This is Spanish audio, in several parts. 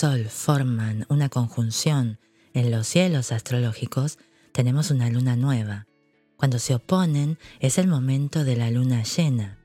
sol forman una conjunción en los cielos astrológicos, tenemos una luna nueva. Cuando se oponen es el momento de la luna llena.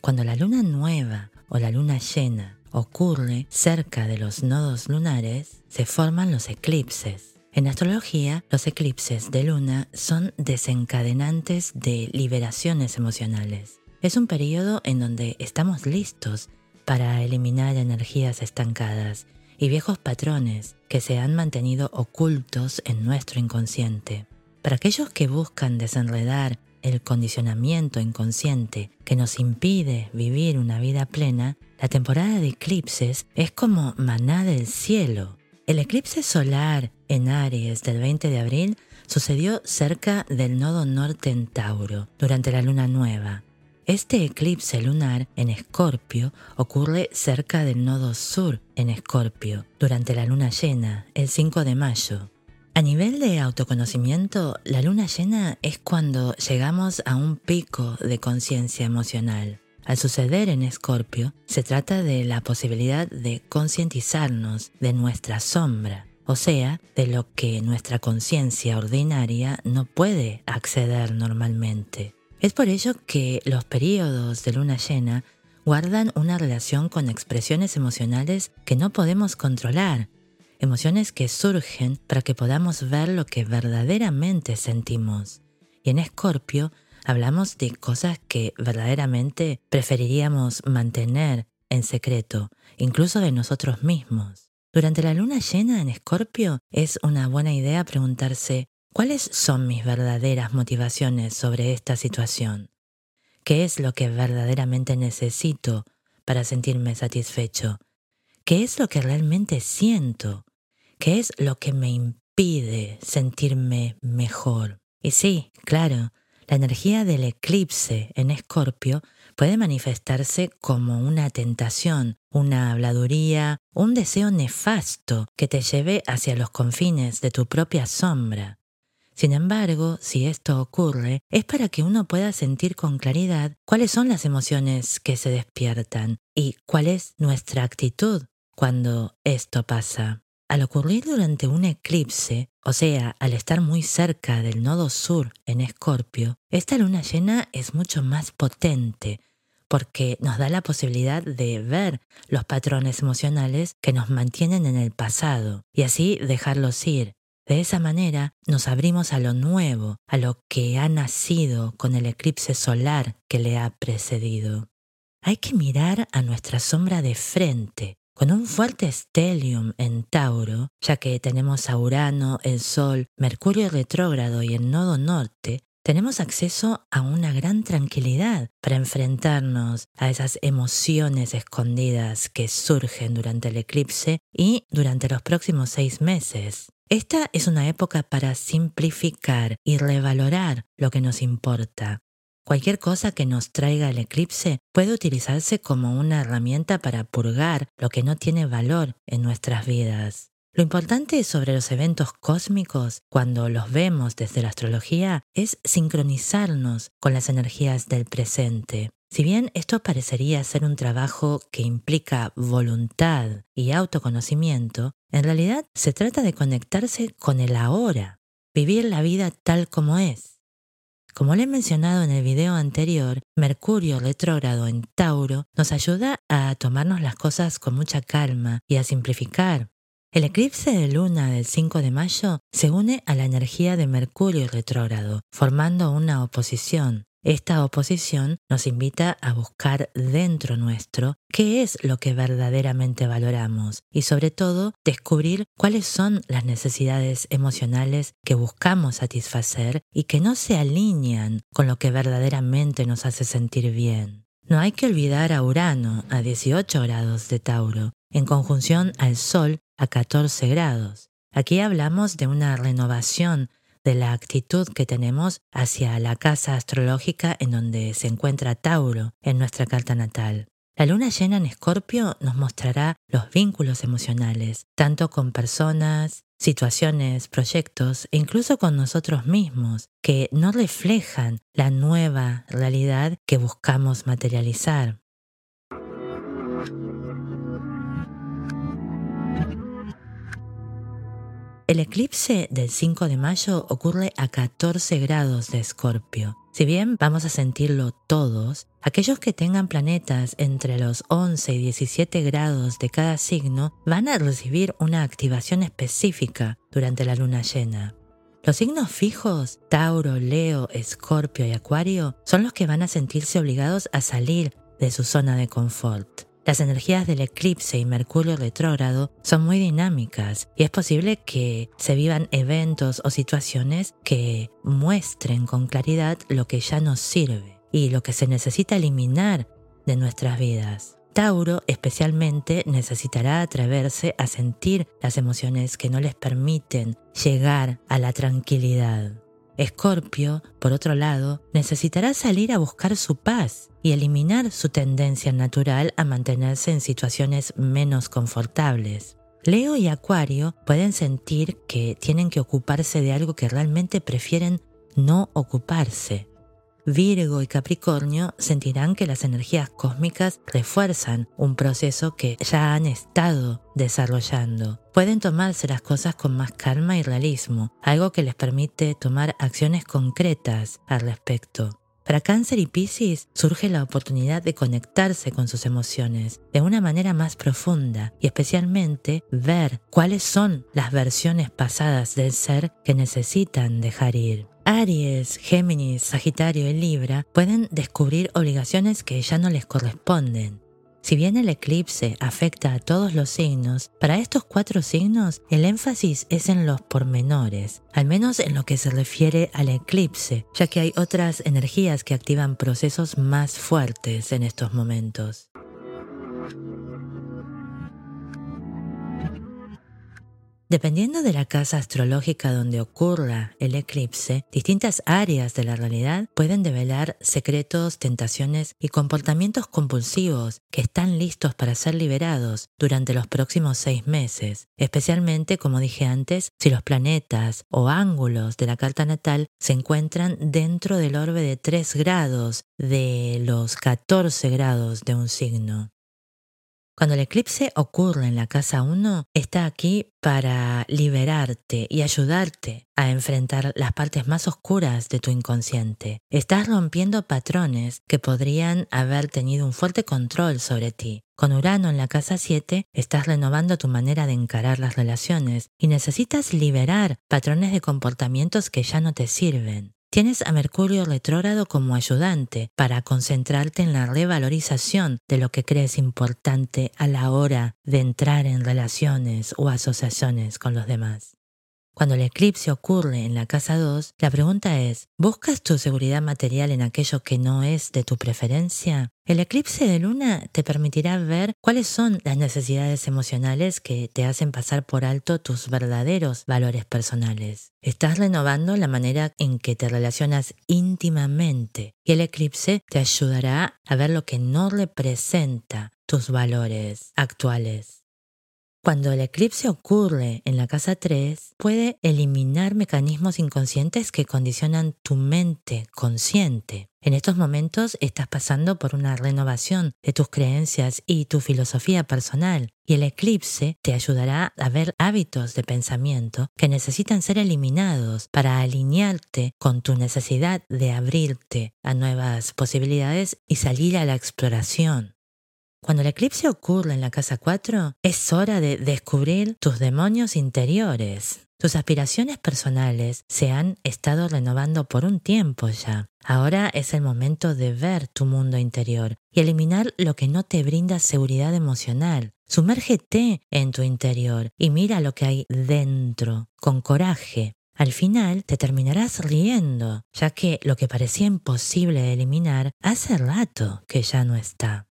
Cuando la luna nueva o la luna llena ocurre cerca de los nodos lunares, se forman los eclipses. En astrología, los eclipses de luna son desencadenantes de liberaciones emocionales. Es un periodo en donde estamos listos para eliminar energías estancadas y viejos patrones que se han mantenido ocultos en nuestro inconsciente. Para aquellos que buscan desenredar el condicionamiento inconsciente que nos impide vivir una vida plena, la temporada de eclipses es como maná del cielo. El eclipse solar en Aries del 20 de abril sucedió cerca del nodo norte en Tauro, durante la luna nueva. Este eclipse lunar en Escorpio ocurre cerca del nodo sur en Escorpio, durante la luna llena, el 5 de mayo. A nivel de autoconocimiento, la luna llena es cuando llegamos a un pico de conciencia emocional. Al suceder en Escorpio, se trata de la posibilidad de concientizarnos de nuestra sombra, o sea, de lo que nuestra conciencia ordinaria no puede acceder normalmente. Es por ello que los periodos de luna llena guardan una relación con expresiones emocionales que no podemos controlar, emociones que surgen para que podamos ver lo que verdaderamente sentimos. Y en Escorpio hablamos de cosas que verdaderamente preferiríamos mantener en secreto, incluso de nosotros mismos. Durante la luna llena en Escorpio es una buena idea preguntarse ¿Cuáles son mis verdaderas motivaciones sobre esta situación? ¿Qué es lo que verdaderamente necesito para sentirme satisfecho? ¿Qué es lo que realmente siento? ¿Qué es lo que me impide sentirme mejor? Y sí, claro, la energía del eclipse en Escorpio puede manifestarse como una tentación, una habladuría, un deseo nefasto que te lleve hacia los confines de tu propia sombra. Sin embargo, si esto ocurre, es para que uno pueda sentir con claridad cuáles son las emociones que se despiertan y cuál es nuestra actitud cuando esto pasa. Al ocurrir durante un eclipse, o sea, al estar muy cerca del nodo sur en Escorpio, esta luna llena es mucho más potente porque nos da la posibilidad de ver los patrones emocionales que nos mantienen en el pasado y así dejarlos ir de esa manera nos abrimos a lo nuevo, a lo que ha nacido con el eclipse solar que le ha precedido. Hay que mirar a nuestra sombra de frente, con un fuerte stellium en Tauro, ya que tenemos a Urano, el Sol, Mercurio retrógrado y el nodo norte, tenemos acceso a una gran tranquilidad para enfrentarnos a esas emociones escondidas que surgen durante el eclipse y durante los próximos seis meses. Esta es una época para simplificar y revalorar lo que nos importa. Cualquier cosa que nos traiga el eclipse puede utilizarse como una herramienta para purgar lo que no tiene valor en nuestras vidas. Lo importante sobre los eventos cósmicos, cuando los vemos desde la astrología, es sincronizarnos con las energías del presente. Si bien esto parecería ser un trabajo que implica voluntad y autoconocimiento, en realidad se trata de conectarse con el ahora, vivir la vida tal como es. Como le he mencionado en el video anterior, Mercurio retrógrado en Tauro nos ayuda a tomarnos las cosas con mucha calma y a simplificar. El eclipse de luna del 5 de mayo se une a la energía de Mercurio retrógrado, formando una oposición, esta oposición nos invita a buscar dentro nuestro qué es lo que verdaderamente valoramos y sobre todo descubrir cuáles son las necesidades emocionales que buscamos satisfacer y que no se alinean con lo que verdaderamente nos hace sentir bien. No hay que olvidar a Urano a 18 grados de Tauro, en conjunción al Sol a 14 grados. Aquí hablamos de una renovación de la actitud que tenemos hacia la casa astrológica en donde se encuentra Tauro en nuestra carta natal. La luna llena en Escorpio nos mostrará los vínculos emocionales, tanto con personas, situaciones, proyectos e incluso con nosotros mismos, que no reflejan la nueva realidad que buscamos materializar. El eclipse del 5 de mayo ocurre a 14 grados de Escorpio. Si bien vamos a sentirlo todos, aquellos que tengan planetas entre los 11 y 17 grados de cada signo van a recibir una activación específica durante la luna llena. Los signos fijos, Tauro, Leo, Escorpio y Acuario, son los que van a sentirse obligados a salir de su zona de confort. Las energías del eclipse y Mercurio retrógrado son muy dinámicas y es posible que se vivan eventos o situaciones que muestren con claridad lo que ya nos sirve y lo que se necesita eliminar de nuestras vidas. Tauro especialmente necesitará atreverse a sentir las emociones que no les permiten llegar a la tranquilidad. Escorpio, por otro lado, necesitará salir a buscar su paz y eliminar su tendencia natural a mantenerse en situaciones menos confortables. Leo y Acuario pueden sentir que tienen que ocuparse de algo que realmente prefieren no ocuparse. Virgo y Capricornio sentirán que las energías cósmicas refuerzan un proceso que ya han estado desarrollando. Pueden tomarse las cosas con más calma y realismo, algo que les permite tomar acciones concretas al respecto. Para Cáncer y Piscis surge la oportunidad de conectarse con sus emociones de una manera más profunda y especialmente ver cuáles son las versiones pasadas del ser que necesitan dejar ir. Aries, Géminis, Sagitario y Libra pueden descubrir obligaciones que ya no les corresponden. Si bien el eclipse afecta a todos los signos, para estos cuatro signos el énfasis es en los pormenores, al menos en lo que se refiere al eclipse, ya que hay otras energías que activan procesos más fuertes en estos momentos. Dependiendo de la casa astrológica donde ocurra el eclipse, distintas áreas de la realidad pueden develar secretos, tentaciones y comportamientos compulsivos que están listos para ser liberados durante los próximos seis meses, especialmente, como dije antes, si los planetas o ángulos de la carta natal se encuentran dentro del orbe de 3 grados de los 14 grados de un signo. Cuando el eclipse ocurre en la casa 1, está aquí para liberarte y ayudarte a enfrentar las partes más oscuras de tu inconsciente. Estás rompiendo patrones que podrían haber tenido un fuerte control sobre ti. Con Urano en la casa 7, estás renovando tu manera de encarar las relaciones y necesitas liberar patrones de comportamientos que ya no te sirven. Tienes a Mercurio retrógrado como ayudante para concentrarte en la revalorización de lo que crees importante a la hora de entrar en relaciones o asociaciones con los demás. Cuando el eclipse ocurre en la casa 2, la pregunta es, ¿buscas tu seguridad material en aquello que no es de tu preferencia? El eclipse de luna te permitirá ver cuáles son las necesidades emocionales que te hacen pasar por alto tus verdaderos valores personales. Estás renovando la manera en que te relacionas íntimamente y el eclipse te ayudará a ver lo que no representa tus valores actuales. Cuando el eclipse ocurre en la casa 3, puede eliminar mecanismos inconscientes que condicionan tu mente consciente. En estos momentos estás pasando por una renovación de tus creencias y tu filosofía personal, y el eclipse te ayudará a ver hábitos de pensamiento que necesitan ser eliminados para alinearte con tu necesidad de abrirte a nuevas posibilidades y salir a la exploración. Cuando el eclipse ocurre en la casa 4, es hora de descubrir tus demonios interiores. Tus aspiraciones personales se han estado renovando por un tiempo ya. Ahora es el momento de ver tu mundo interior y eliminar lo que no te brinda seguridad emocional. Sumérgete en tu interior y mira lo que hay dentro, con coraje. Al final te terminarás riendo, ya que lo que parecía imposible de eliminar hace rato que ya no está.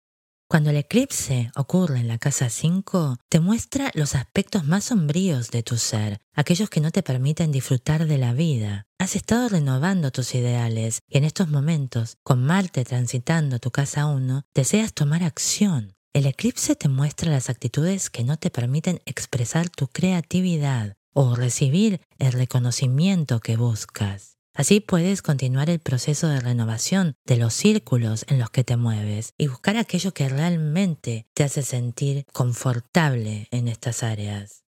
Cuando el eclipse ocurre en la casa 5, te muestra los aspectos más sombríos de tu ser, aquellos que no te permiten disfrutar de la vida. Has estado renovando tus ideales y en estos momentos, con Marte transitando tu casa 1, deseas tomar acción. El eclipse te muestra las actitudes que no te permiten expresar tu creatividad o recibir el reconocimiento que buscas. Así puedes continuar el proceso de renovación de los círculos en los que te mueves y buscar aquello que realmente te hace sentir confortable en estas áreas.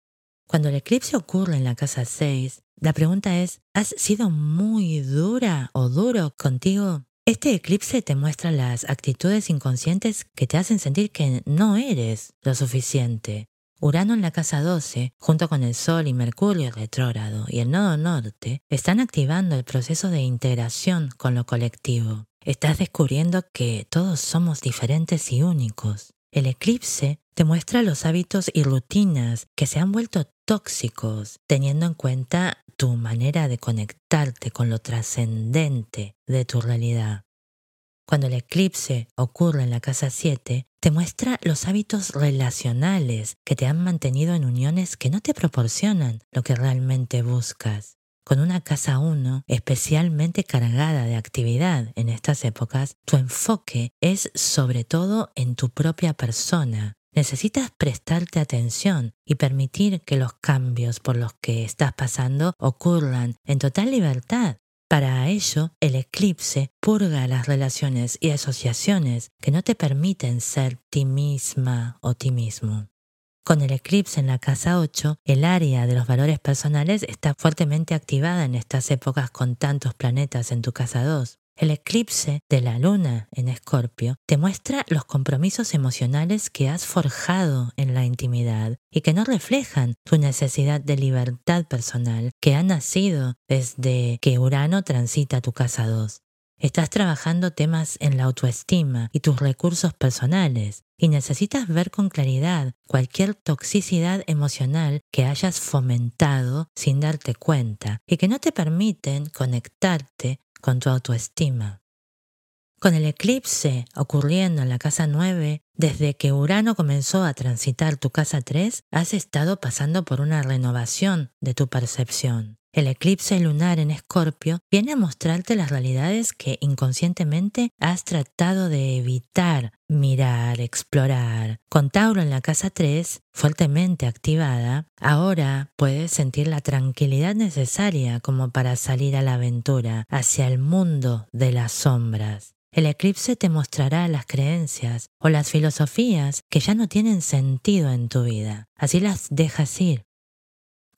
Cuando el eclipse ocurre en la casa 6, la pregunta es, ¿has sido muy dura o duro contigo? Este eclipse te muestra las actitudes inconscientes que te hacen sentir que no eres lo suficiente. Urano en la casa 12, junto con el Sol y Mercurio retrógrado y el nodo norte, están activando el proceso de integración con lo colectivo. Estás descubriendo que todos somos diferentes y únicos. El eclipse te muestra los hábitos y rutinas que se han vuelto tóxicos, teniendo en cuenta tu manera de conectarte con lo trascendente de tu realidad. Cuando el eclipse ocurre en la casa 7, te muestra los hábitos relacionales que te han mantenido en uniones que no te proporcionan lo que realmente buscas. Con una casa 1 especialmente cargada de actividad en estas épocas, tu enfoque es sobre todo en tu propia persona. Necesitas prestarte atención y permitir que los cambios por los que estás pasando ocurran en total libertad. Para ello, el eclipse purga las relaciones y asociaciones que no te permiten ser ti misma o ti mismo. Con el eclipse en la casa 8, el área de los valores personales está fuertemente activada en estas épocas con tantos planetas en tu casa 2. El eclipse de la luna en Escorpio te muestra los compromisos emocionales que has forjado en la intimidad y que no reflejan tu necesidad de libertad personal que ha nacido desde que Urano transita tu casa 2. Estás trabajando temas en la autoestima y tus recursos personales y necesitas ver con claridad cualquier toxicidad emocional que hayas fomentado sin darte cuenta y que no te permiten conectarte con tu autoestima. Con el eclipse ocurriendo en la casa 9, desde que Urano comenzó a transitar tu casa 3, has estado pasando por una renovación de tu percepción. El eclipse lunar en Escorpio viene a mostrarte las realidades que inconscientemente has tratado de evitar mirar, explorar. Con Tauro en la casa 3, fuertemente activada, ahora puedes sentir la tranquilidad necesaria como para salir a la aventura hacia el mundo de las sombras. El eclipse te mostrará las creencias o las filosofías que ya no tienen sentido en tu vida. Así las dejas ir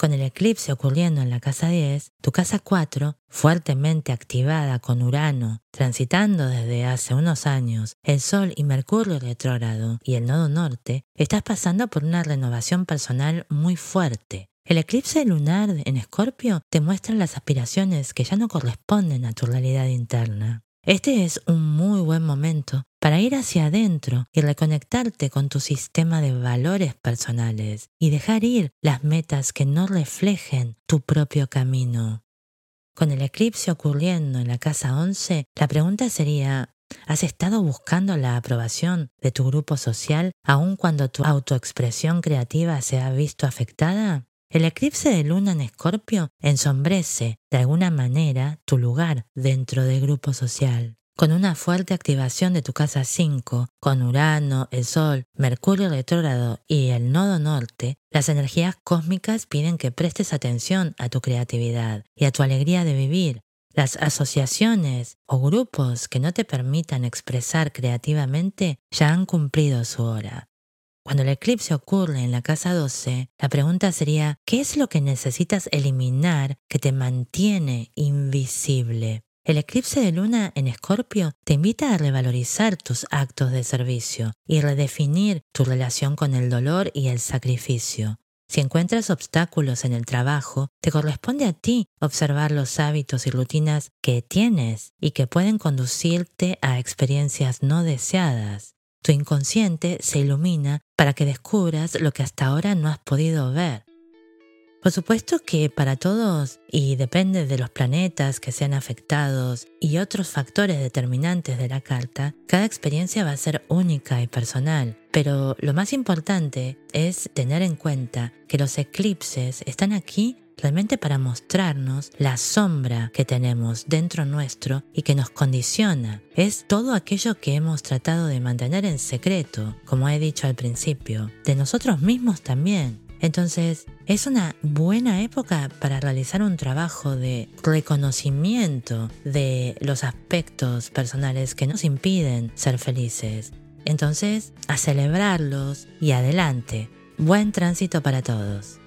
con el eclipse ocurriendo en la casa 10, tu casa 4, fuertemente activada con Urano, transitando desde hace unos años el Sol y Mercurio retrógrado y el nodo norte, estás pasando por una renovación personal muy fuerte. El eclipse lunar en Escorpio te muestra las aspiraciones que ya no corresponden a tu realidad interna. Este es un muy buen momento para ir hacia adentro y reconectarte con tu sistema de valores personales y dejar ir las metas que no reflejen tu propio camino. Con el eclipse ocurriendo en la casa 11, la pregunta sería, ¿has estado buscando la aprobación de tu grupo social aun cuando tu autoexpresión creativa se ha visto afectada? El eclipse de luna en Escorpio ensombrece de alguna manera tu lugar dentro del grupo social. Con una fuerte activación de tu casa 5, con Urano, el Sol, Mercurio retrógrado y el nodo norte, las energías cósmicas piden que prestes atención a tu creatividad y a tu alegría de vivir. Las asociaciones o grupos que no te permitan expresar creativamente ya han cumplido su hora. Cuando el eclipse ocurre en la casa 12, la pregunta sería, ¿qué es lo que necesitas eliminar que te mantiene invisible? El eclipse de luna en Escorpio te invita a revalorizar tus actos de servicio y redefinir tu relación con el dolor y el sacrificio. Si encuentras obstáculos en el trabajo, te corresponde a ti observar los hábitos y rutinas que tienes y que pueden conducirte a experiencias no deseadas. Tu inconsciente se ilumina para que descubras lo que hasta ahora no has podido ver. Por supuesto que para todos, y depende de los planetas que sean afectados y otros factores determinantes de la carta, cada experiencia va a ser única y personal. Pero lo más importante es tener en cuenta que los eclipses están aquí realmente para mostrarnos la sombra que tenemos dentro nuestro y que nos condiciona. Es todo aquello que hemos tratado de mantener en secreto, como he dicho al principio, de nosotros mismos también. Entonces, es una buena época para realizar un trabajo de reconocimiento de los aspectos personales que nos impiden ser felices. Entonces, a celebrarlos y adelante. Buen tránsito para todos.